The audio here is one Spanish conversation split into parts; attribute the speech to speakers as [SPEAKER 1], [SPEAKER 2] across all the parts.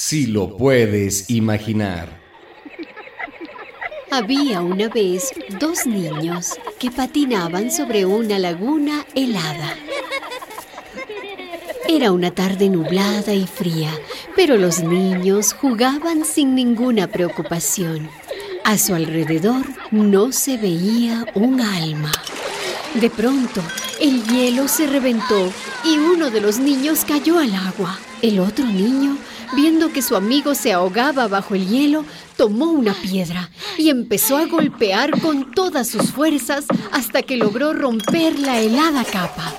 [SPEAKER 1] si lo puedes imaginar.
[SPEAKER 2] Había una vez dos niños que patinaban sobre una laguna helada. Era una tarde nublada y fría, pero los niños jugaban sin ninguna preocupación. A su alrededor no se veía un alma. De pronto, el hielo se reventó y uno de los niños cayó al agua. El otro niño, viendo que su amigo se ahogaba bajo el hielo, tomó una piedra y empezó a golpear con todas sus fuerzas hasta que logró romper la helada capa.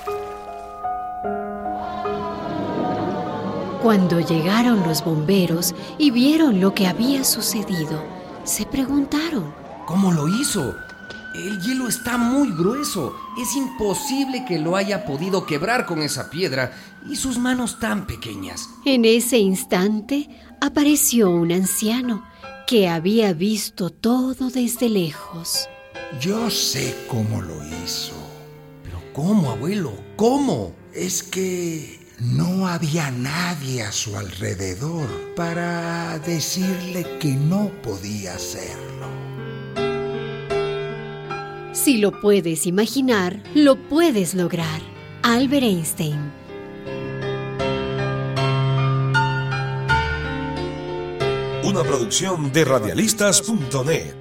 [SPEAKER 2] Cuando llegaron los bomberos y vieron lo que había sucedido, se preguntaron,
[SPEAKER 1] ¿Cómo lo hizo? El hielo está muy grueso. Es imposible que lo haya podido quebrar con esa piedra y sus manos tan pequeñas.
[SPEAKER 2] En ese instante apareció un anciano que había visto todo desde lejos.
[SPEAKER 3] Yo sé cómo lo hizo.
[SPEAKER 1] ¿Pero cómo, abuelo? ¿Cómo?
[SPEAKER 3] Es que no había nadie a su alrededor para decirle que no podía hacerlo.
[SPEAKER 2] Si lo puedes imaginar, lo puedes lograr. Albert Einstein.
[SPEAKER 4] Una producción de radialistas.net.